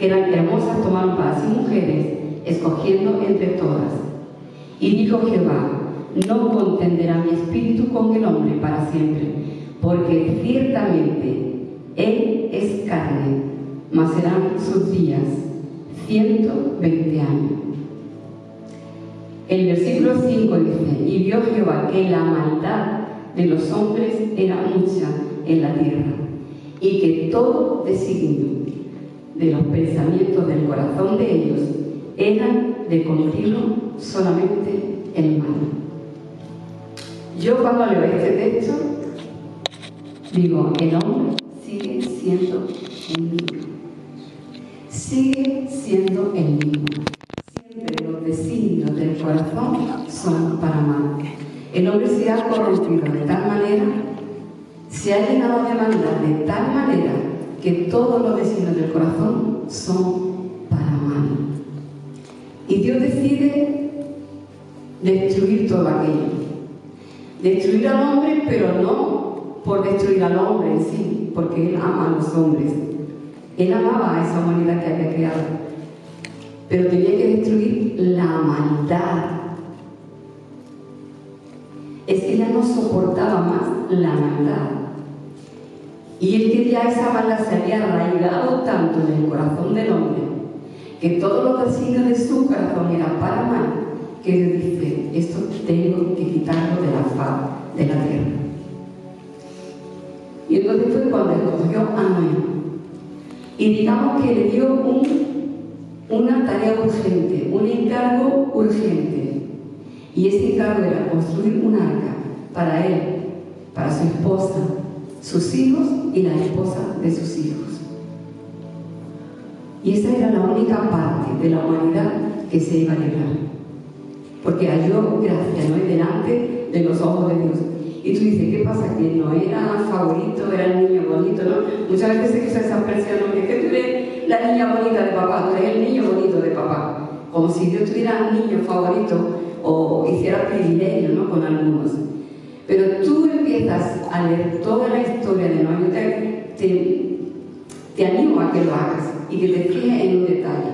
que eran hermosas tomaron para sí mujeres, escogiendo entre todas. Y dijo Jehová, no contenderá mi espíritu con el hombre para siempre, porque ciertamente él es carne, mas serán sus días 120 años. El versículo 5 dice, y vio Jehová que la maldad de los hombres era mucha en la tierra, y que todo designio de los pensamientos del corazón de ellos eran de continuo solamente el mal. Yo cuando leo este texto digo, el hombre sigue siendo el niño. Sigue siendo el niño. Siempre los designios del corazón son para mal. El hombre se ha corrompido de tal manera, se ha llenado de maldad de tal manera que todos los designios del corazón son para mal. Y Dios decide destruir todo aquello. Destruir al hombre, pero no por destruir al hombre en sí, porque Él ama a los hombres. Él amaba a esa humanidad que había creado. Pero tenía que destruir la maldad. Es que ella no soportaba más la maldad. Y él que ya esa maldad se había arraigado tanto en el corazón del hombre, que todos los designios de su corazón eran para mal, que Dios dice, esto tengo que quitarlo de la faz de la tierra. Y entonces fue cuando escogió a Noé. Y digamos que le dio un, una tarea urgente, un encargo urgente. Y ese encargo era construir un arca para él, para su esposa, sus hijos y la esposa de sus hijos. Y esa era la única parte de la humanidad que se iba a librar. Porque halló gracia no delante de los ojos de Dios. Y tú dices, ¿qué pasa? Que no era favorito, era el niño bonito, ¿no? Muchas veces se usa esa expresión, que tú la niña bonita de papá, tú eres el niño bonito de papá. Como si Dios tuviera un niño favorito o hiciera privilegio, ¿no? Con algunos. Pero tú empiezas a leer toda la historia de Noé, te, te, te animo a que lo hagas y que te fijes en un detalle.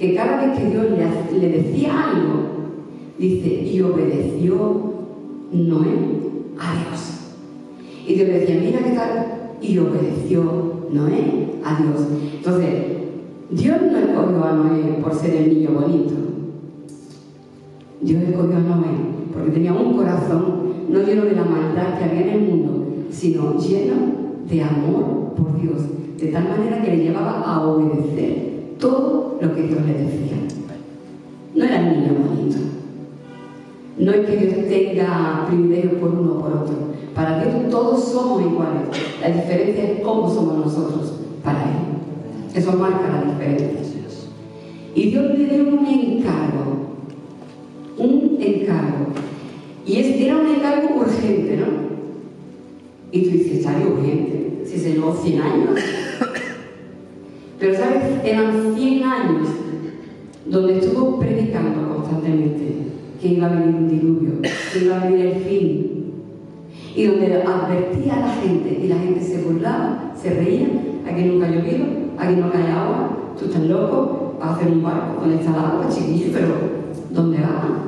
Que cada vez que Dios le, decía algo, dice, y obedeció Noé a Dios. Y Dios decía, mira qué tal, y obedeció Noé a Dios. Entonces, Dios no escogió a Noé por ser el niño bonito. Dios escogió a Noé porque tenía un corazón no lleno de la maldad que había en el mundo, sino lleno de amor por Dios, de tal manera que le llevaba a obedecer todo lo que Dios le decía. No era el niño bonito. No es que Dios tenga privilegios por uno o por otro. Para Dios todos somos iguales. La diferencia es cómo somos nosotros para Él. Eso marca la diferencia. Y Dios le dio un encargo. Un encargo. Y es, era un encargo urgente, ¿no? Y tú dices, ¿sale urgente? Si se llevó 100 años. Pero, ¿sabes? Eran 100 años donde estuvo predicando constantemente que iba a venir un diluvio, que iba a venir el fin. Y donde advertía a la gente y la gente se burlaba, se reía, aquí nunca ha llovido, aquí no cae agua, tú estás loco, vas a hacer un barco, ¿dónde está el agua, chiquillo? Pero, ¿dónde va?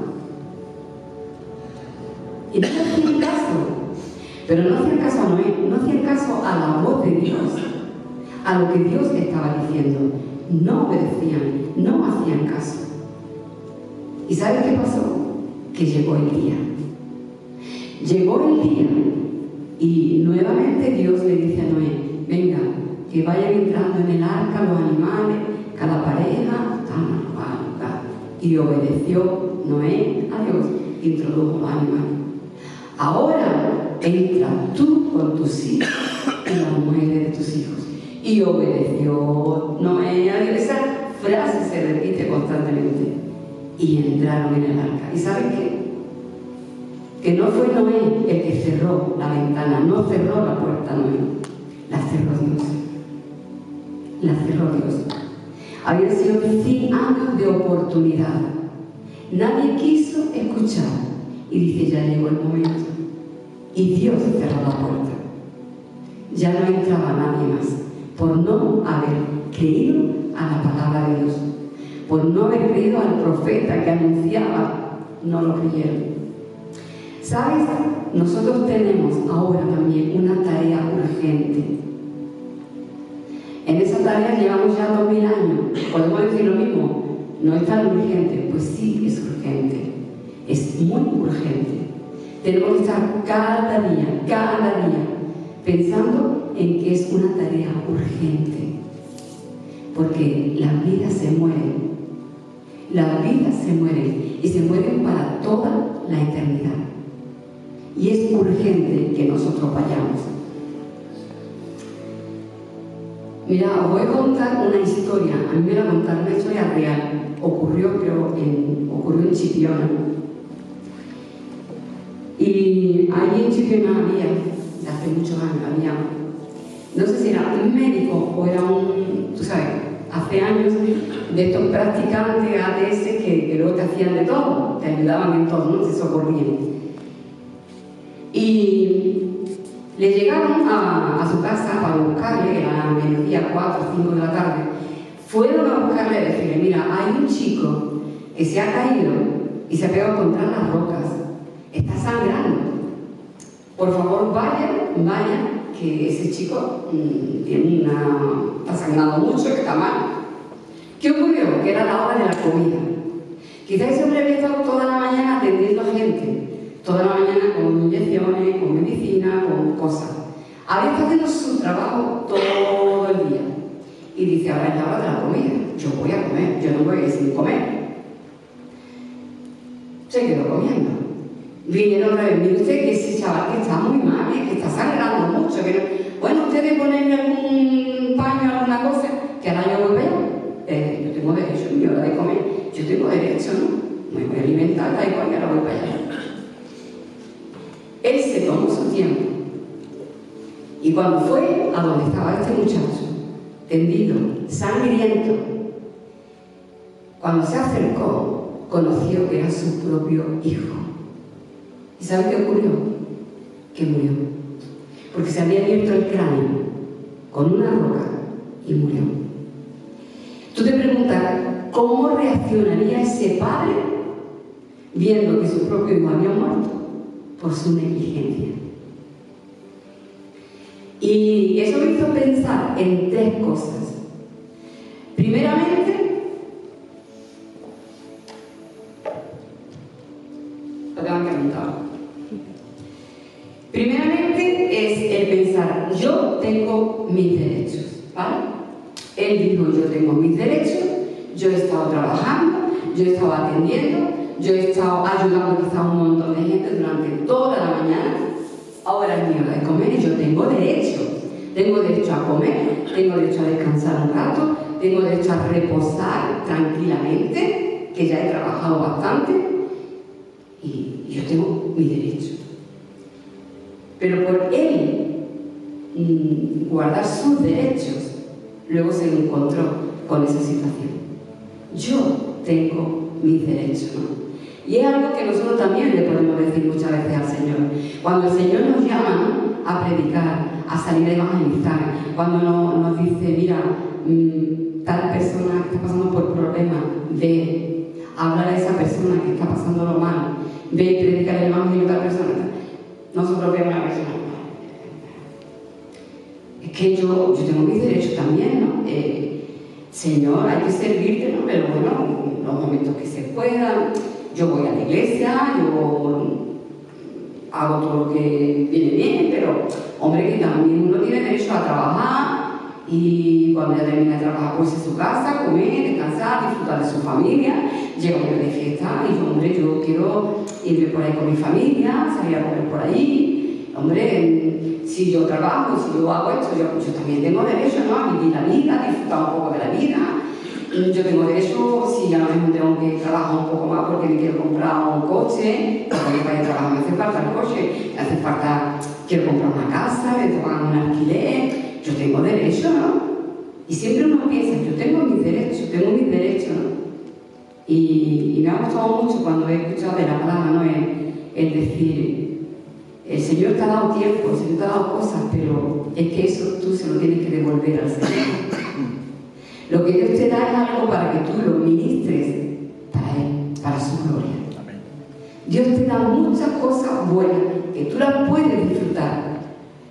Y no hacían caso. Pero no hacían caso a Noé, no hacían caso a la voz de Dios, a lo que Dios estaba diciendo. No obedecían, no hacían caso. ¿Y sabes qué pasó? Que llegó el día. Llegó el día y nuevamente Dios le dice a Noé, venga, que vayan entrando en el arca los animales, cada pareja, tal, tal. Y obedeció Noé a Dios, introdujo los animales. Ahora entra tú con tus hijos y las mujeres de tus hijos. Y obedeció Noé a. Esa frase se repite constantemente. Y entraron en el arca. ¿Y saben qué? Que no fue Noé el que cerró la ventana, no cerró la puerta Noé, la cerró Dios. La cerró Dios. Habían sido 100 años de oportunidad. Nadie quiso escuchar. Y dice, ya llegó el momento. Y Dios cerró la puerta. ya no entraba nadie más, por no haber creído a la palabra de Dios, por no haber creído al profeta que anunciaba, no lo creyeron. ¿Sabes? Nosotros tenemos ahora también una tarea urgente. En esa tarea llevamos ya dos mil años. Podemos decir lo mismo, no es tan urgente. Pues sí, es urgente. Es muy urgente. Tenemos que estar cada día, cada día, pensando en que es una tarea urgente. Porque las vidas se mueren. Las vidas se mueren y se mueren para toda la eternidad. Y es urgente que nosotros vayamos. Mira, os voy a contar una historia. A mí me la contaron una historia real. Ocurrió, creo, en, ocurrió en Chipiona. Y allí en Chipiona había, de hace muchos años, había, no sé si era un médico o era un, tú sabes, hace años, de estos practicantes ATS que, que luego te hacían de todo, te ayudaban en todo, no se socorrían. Y le llegaron a, su casa para buscarle, a mediodía, 4 o 5 de la tarde. Fueron a buscarle y decirle, mira, hay un chico que se ha caído y se ha pegado contra las rocas. Está sangrando. Por favor, vaya, vaya, que ese chico mm, tiene una, está sangrando mucho, que está mal. ¿Qué ocurrió? Que era la hora de la comida. Quizás hombre había estado toda la mañana atendiendo a gente toda la mañana con inyecciones, con medicina, con cosas. Había estado haciendo su trabajo todo el día. Y dice, ahora es la hora de la comida, yo voy a comer, yo no voy a ir sin comer. Se quedó comiendo. Vinieron a ver, usted que ese chaval que está muy mal, que está sangrando mucho, que bueno, ustedes algún paño, alguna cosa, que ahora yo voy a eh, yo tengo derecho, mi hora de comer, yo tengo derecho, ¿no? Me voy a alimentar, da igual, ahora voy para allá. Él se tomó su tiempo. Y cuando fue a donde estaba este muchacho, tendido, sangriento, cuando se acercó, conoció que era su propio hijo. ¿Y sabe qué ocurrió? Que murió. Porque se había abierto el cráneo con una roca y murió. Tú te preguntas, ¿cómo reaccionaría ese padre viendo que su propio hijo había muerto? por su negligencia. Y eso me hizo pensar en tres cosas. Primeramente, yo tengo mis derechos, ¿vale? Él dijo, yo tengo mis derechos, yo he estado trabajando, yo he estado atendiendo, yo he estado ayudando quizá a un montón de gente durante toda la mañana. Ahora es mi hora de comer y yo tengo derecho. Tengo derecho a comer, tengo derecho a descansar un rato, tengo derecho a reposar tranquilamente, que ya he trabajado bastante, y yo tengo mi derecho. Pero por él guardar sus derechos, luego se encontró con esa situación. Yo tengo mis derechos, ¿no? Y es algo que nosotros también le podemos decir muchas veces al Señor. Cuando el Señor nos llama a predicar, a salir a evangelizar, cuando nos, dice, mira, mm, tal persona que está pasando por problemas, ve, hablar a esa persona que está pasando lo mal, ve predicar el evangelio a tal persona. Nosotros vemos a la persona. Es que yo, yo tengo mis derechos también, ¿no? Eh, Señor, hay que servirte, ¿no? Pero bueno, los momentos que se puedan yo voy a la iglesia, yo hago todo lo que viene bien, pero hombre que también uno tiene derecho a trabajar y cuando ya termina de trabajar pues en su casa, comer, descansar, disfrutar de su familia, llega un día de fiesta y yo, hombre, yo quiero irme por ahí con mi familia, salir a comer por ahí, hombre, si yo trabajo, si yo hago esto, yo, también tengo derecho ¿no? a vivir la vida, disfrutar un poco de la vida, yo tengo derecho, si a lo mejor tengo que trabajar un poco más porque me quiero comprar un coche, porque para ir a trabajar me hace falta el coche, me hace falta, quiero comprar una casa, me pagar un alquiler, yo tengo derecho, ¿no? Y siempre uno piensa, yo tengo mis derechos, tengo mis derechos, ¿no? Y, me ha gustado mucho cuando he escuchado de la palabra, ¿no? El, decir, El Señor te ha dado tiempo, el Señor te ha dado cosas, pero es que eso tú se lo tienes que devolver al Señor. Lo que Dios te da es algo para que tú lo ministres para Él, para su gloria. Dios te da muchas cosas buenas que tú las puedes disfrutar,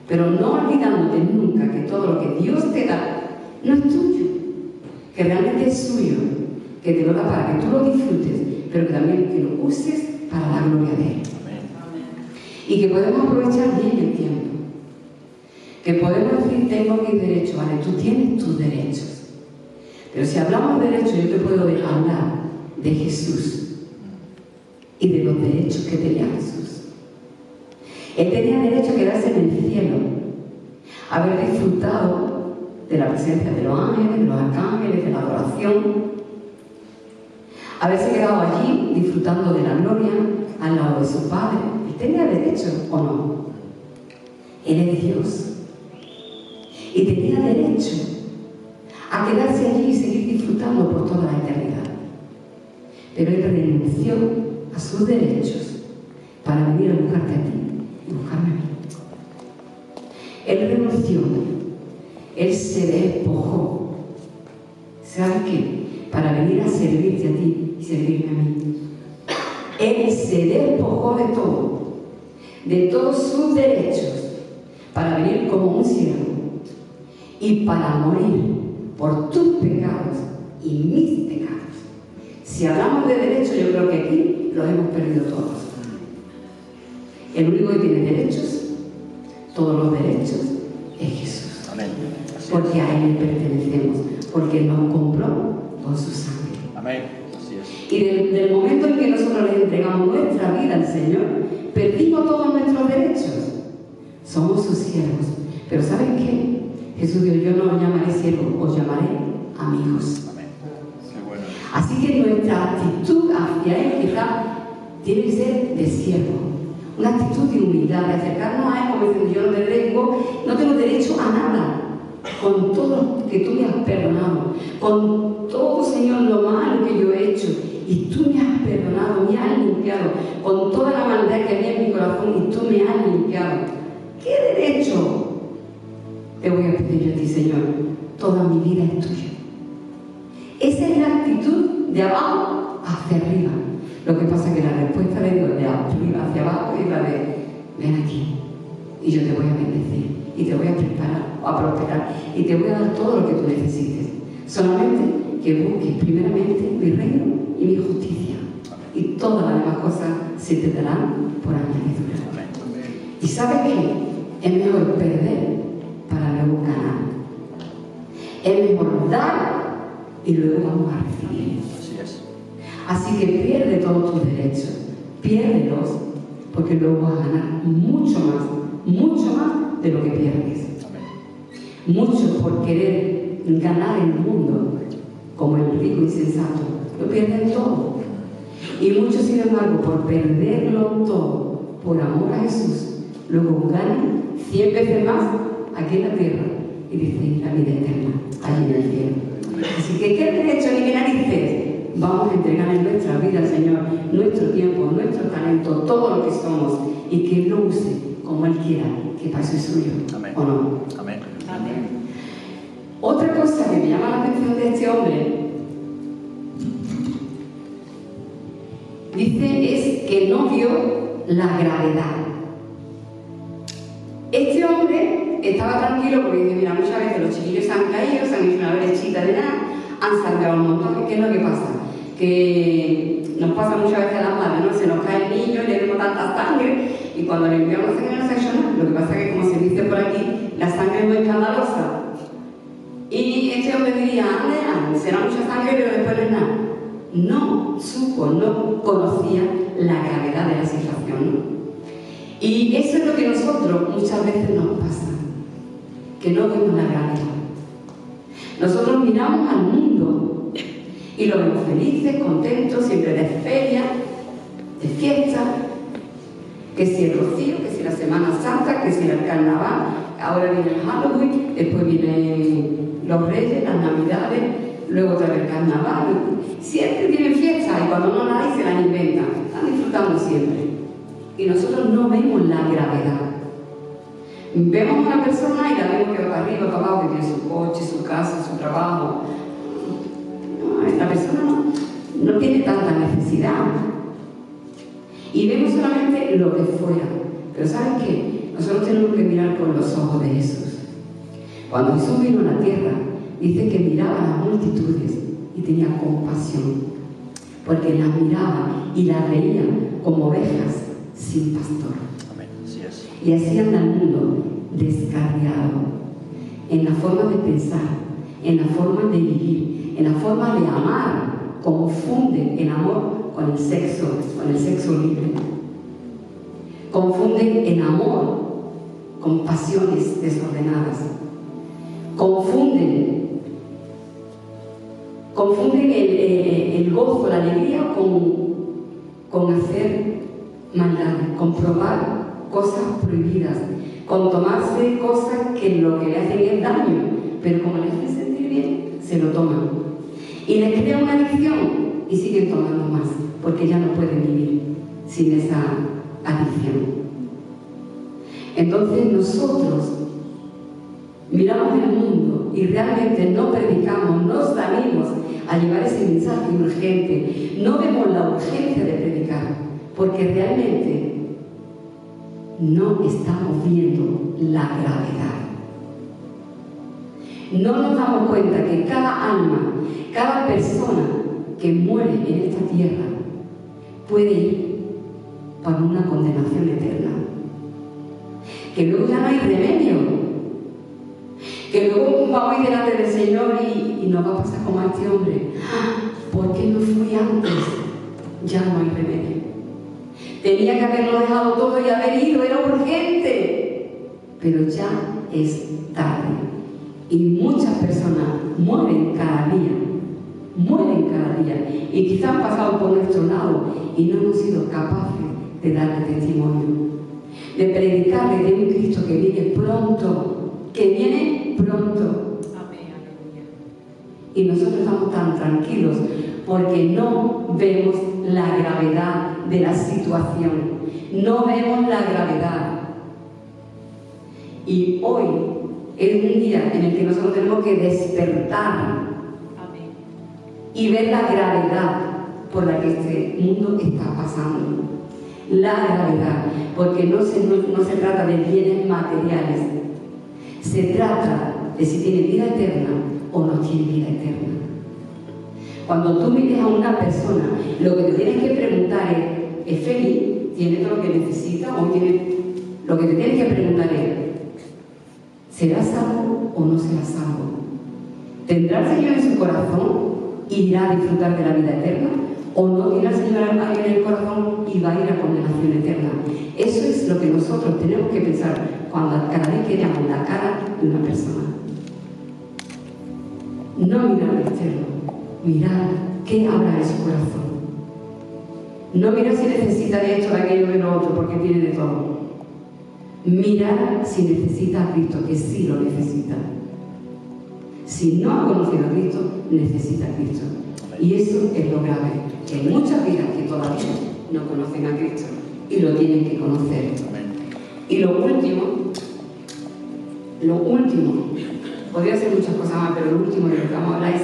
pero no olvidándote nunca que todo lo que Dios te da no es tuyo, que realmente es suyo, que te lo da para que tú lo disfrutes, pero que también que lo uses para la gloria de Él. Y que podemos aprovechar bien el tiempo. Que podemos decir, tengo mis derechos, vale, tú tienes tus derechos. Pero si hablamos de derechos, yo te puedo hablar de Jesús y de los derechos que tenía Jesús. Él tenía derecho a quedarse en el cielo, haber disfrutado de la presencia de los ángeles, de los arcángeles, de la adoración, haberse quedado allí disfrutando de la gloria al lado de su Padre. Él tenía derecho o no. Él es Dios. Y tenía derecho a quedarse allí y seguir disfrutando por toda la eternidad. Pero él renunció a sus derechos para venir a buscarte a ti y buscarme a mí. Él renunció, él se despojó. ¿Sabes qué? Para venir a servirte a ti y servirme a mí. Él se despojó de todo, de todos sus derechos, para venir como un siervo y para morir por tus pecados y mis pecados. Si hablamos de derechos, yo creo que aquí los hemos perdido todos. El único que tiene derechos, todos los derechos, es Jesús. Amén. Porque a Él pertenecemos, porque Él nos compró con su sangre. Amén. Así es. Y desde el momento en que nosotros le entregamos nuestra vida al Señor, perdimos todos nuestros derechos. Somos sus siervos. Pero ¿saben qué? Jesús dijo, yo no os llamaré siervos, os llamaré amigos. Amén. Qué bueno. Así que nuestra actitud hacia Él quizá tiene que ser de siervo. Una actitud de humildad, de acercarnos a Él como diciendo, yo no te tengo, no tengo derecho a nada. Con todo lo que tú me has perdonado, con todo, Señor, lo malo que yo he hecho, y tú me has perdonado, me has limpiado, con toda la maldad que había en mi corazón, y tú me has limpiado. ¿Qué derecho te voy a pedir yo a ti, Señor? Toda mi vida es tuya. Esa es la actitud de abajo hacia arriba. Lo que pasa es que la respuesta de Dios de arriba hacia abajo es la de ven aquí y yo te voy a bendecir y te voy a preparar a prosperar y te voy a dar todo lo que tú necesites. Solamente que busques primeramente mi reino y mi justicia y todas las demás cosas se te darán por añadidura. ¿Y sabes qué? Es mejor perder para luego ganar. Es mejor dar y luego vamos a recibir. Así es. Así que pierde todos tus derechos, piérdelos, porque luego vas a ganar mucho más, mucho más de lo que pierdes. Muchos por querer ganar el mundo, como el rico insensato, lo pierden todo. Y muchos, sin embargo, por perderlo todo, por amor a Jesús, luego ganan cien veces más aquí en la tierra y dicen la vida eterna, allí en el cielo. Así que, ¿qué derecho ni qué narices? Vamos a entregar en nuestra vida al Señor nuestro tiempo, nuestro talento, todo lo que somos y que Él lo use como Él quiera, que es suyo. Amén. ¿O no? Amén. Otra cosa que me llama la atención dice es que no vio la gravedad. Este hombre estaba tranquilo porque dice, mira, muchas veces los chiquillos se han caído, se han hecho una brechita de nada, han saltado un montón. ¿Qué es lo que pasa? Que nos pasa muchas veces a las madres, ¿no? Se nos cae el niño, le vemos tanta sangre y cuando le enviamos sangre no se hecho. Lo que pasa es que, como se dice por aquí, la sangre es muy escandalosa. Y este hombre diría, ande, será mucha sangre, pero después no es nada. No supo, no conocía la gravedad de la situación. Y eso es lo que nosotros muchas veces nos pasa, que no vemos la gravedad. Nosotros miramos al mundo y lo vemos felices, contentos, siempre de feria, de fiesta, que si el rocío, que si la Semana Santa, que si el carnaval, ahora viene el Halloween, después vienen los reyes, las navidades, luego vez el carnaval. Siempre tienen fiesta y cuando no la hay se las inventan. Están disfrutando siempre. y nosotros no vemos la gravedad. Vemos a una persona y la vemos que va para arriba, para abajo, que tiene su coche, su casa, su trabajo. No, esta persona no, no tiene tanta necesidad. Y vemos solamente lo que fuera. Pero ¿saben qué? Nosotros tenemos que mirar con los ojos de Jesús. Cuando Jesús vino a la tierra, dice que miraba a las multitudes y tenía compasión. Porque las miraba y las veía como ovejas sin pastor. Y así anda el mundo descarriado en la forma de pensar, en la forma de vivir, en la forma de amar. Confunde el amor con el sexo, con el sexo libre. Confunden el amor con pasiones desordenadas. Confunden, confunden el, gozo, la alegría con, con hacer maldad, con probar cosas prohibidas, con tomarse cosas que lo que le hacen es daño, pero como les hacen sentir bien, se lo toman. Y les crea una adicción y siguen tomando más, porque ya no pueden vivir sin esa adicción. Entonces nosotros miramos el mundo y realmente no predicamos, no salimos a llevar ese mensaje urgente, no vemos la urgencia de predicar, porque realmente no estamos viendo la gravedad. No nos damos cuenta que cada alma, cada persona que muere en esta tierra puede ir para una condenación eterna. Que luego ya no hay remedio. Que luego vamos a ir delante del Señor y, y nos va a pasar como a este hombre. ¿Por qué no fui antes? Ya no hay remedio. Tenía que haberlo dejado todo y haber ido, era urgente. Pero ya es tarde. Y muchas personas mueren cada día. Mueren cada día. Y quizás han pasado por nuestro lado y no hemos sido capaces de darle testimonio. De predicarle de un Cristo que viene pronto. Que viene pronto. Y nosotros estamos tan tranquilos porque no vemos la gravedad de la situación. No vemos la gravedad. Y hoy es un día en el que nosotros tenemos que despertar y ver la gravedad por la que este mundo está pasando. La gravedad, porque no se, no, se trata de bienes materiales, se trata de si tiene vida eterna o no tiene vida eterna. Cuando tú mires a una persona, lo que te tienes que preguntar es, ¿es feliz? ¿Tiene todo lo que necesita? ¿O tiene... Lo que te tienes que preguntar es, ¿será salvo o no será salvo? ¿Tendrá el Señor en su corazón y irá a disfrutar de la vida eterna? ¿O no tiene el Señor alguien en el corazón y va a ir a condenación eterna? Eso es lo que nosotros tenemos que pensar cuando cada vez que la cara de una persona. No mirar al externo, mirar qué habrá en su corazón. No mirar si necesita de esto, de aquello, de lo otro, porque tiene de todo. Mirar si necesita a Cristo, que sí lo necesita. Si no ha conocido a Cristo, necesita a Cristo. Y eso es lo grave, que hay muchas vidas que todavía no conocen a Cristo y lo tienen que conocer. Y lo último, lo último, podría ser muchas cosas más, pero lo último de lo que vamos a hablar es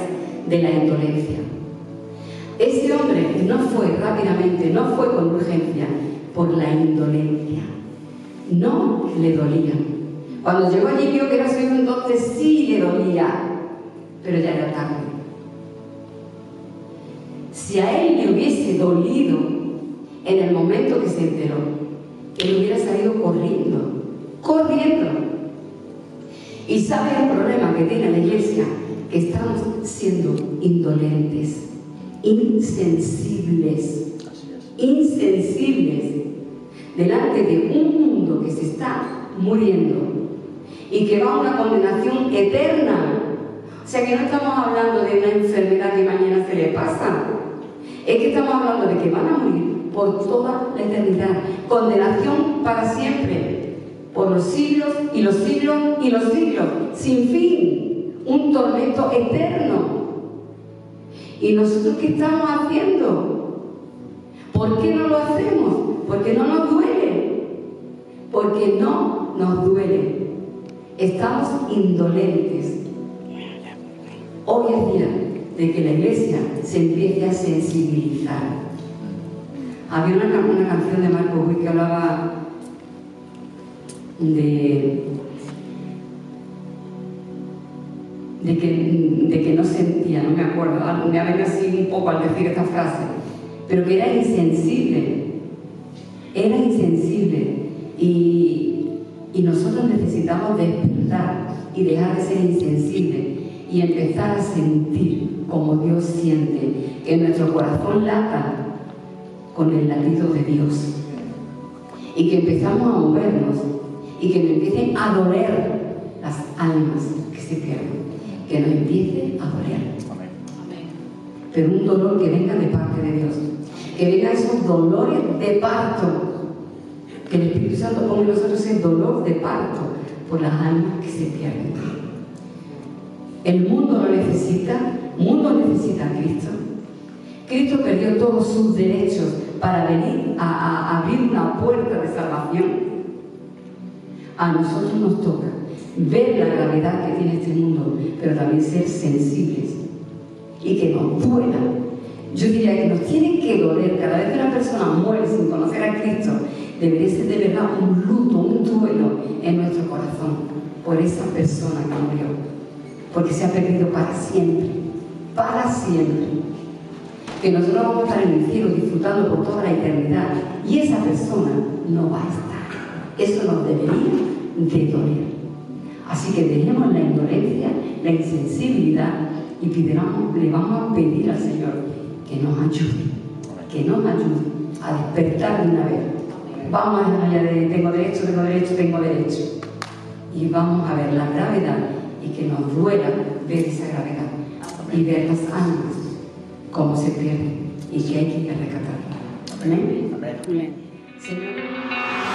de la indolencia. Ese hombre no fue rápidamente, no fue con urgencia, por la indolencia. No le dolía. Cuando llegó allí vio que era su entonces sí le dolía, pero ya era tarde. Si a él le hubiese dolido en el momento que se enteró, él hubiera salido corriendo, corriendo. Y sabe el problema que tiene la iglesia, que estamos siendo indolentes, insensibles, insensibles delante de un mundo que se está muriendo y que va a una condenación eterna. O sea que no estamos hablando de una enfermedad que mañana se le pasa. Es que estamos hablando de que van a morir por toda la eternidad. Condenación para siempre. Por los siglos y los siglos y los siglos. Sin fin un tormento eterno. ¿Y nosotros qué estamos haciendo? ¿Por qué no lo hacemos? Porque no nos duele. porque no nos duele. Estamos indolentes. Hoy es día de que la iglesia se empiece a sensibilizar. Había una, una canción de Marco Ruiz que hablaba de, de, que, de que no sentía, no me acuerdo, me venido así un poco al decir esta frase, pero que era insensible, era insensible. Y, y nosotros necesitamos despertar y dejar de ser insensible y empezar a sentir como Dios siente, que nuestro corazón lata con el latido de Dios. Y que empezamos a movernos y que nos empiecen a doler las almas que se pierden, que nos empiece a doler. Pero un dolor que venga de parte de Dios, que venga esos dolores de parto, que el Espíritu Santo ponga en nosotros ese dolor de parto por las almas que se pierden. El mundo lo necesita, el mundo necesita a Cristo. Cristo perdió todos sus derechos para venir a, a abrir una puerta de salvación a nosotros nos toca ver la gravedad que tiene este mundo, pero también ser sensibles y que nos duela. Yo diría que nos tiene que doler cada vez que una persona muere sin conocer a Cristo, debería ser de verdad un luto, un duelo en nuestro corazón por esa persona que murió, porque se ha perdido para siempre, para siempre. Que nosotros vamos a estar en el cielo disfrutando por toda la eternidad y esa persona no va a estar. Eso nos debería de doler. Así que dejemos la indolencia, la insensibilidad y pidamos, le vamos a pedir al Señor que nos ayude, que nos ayude a despertar de una vez. Vamos a dejar allá de tengo derecho, tengo derecho, tengo derecho. Y vamos a ver la gravedad y que nos duela ver esa gravedad y ver las almas cómo se pierden y que hay que rescatarlas. Amén. Amén. Señor.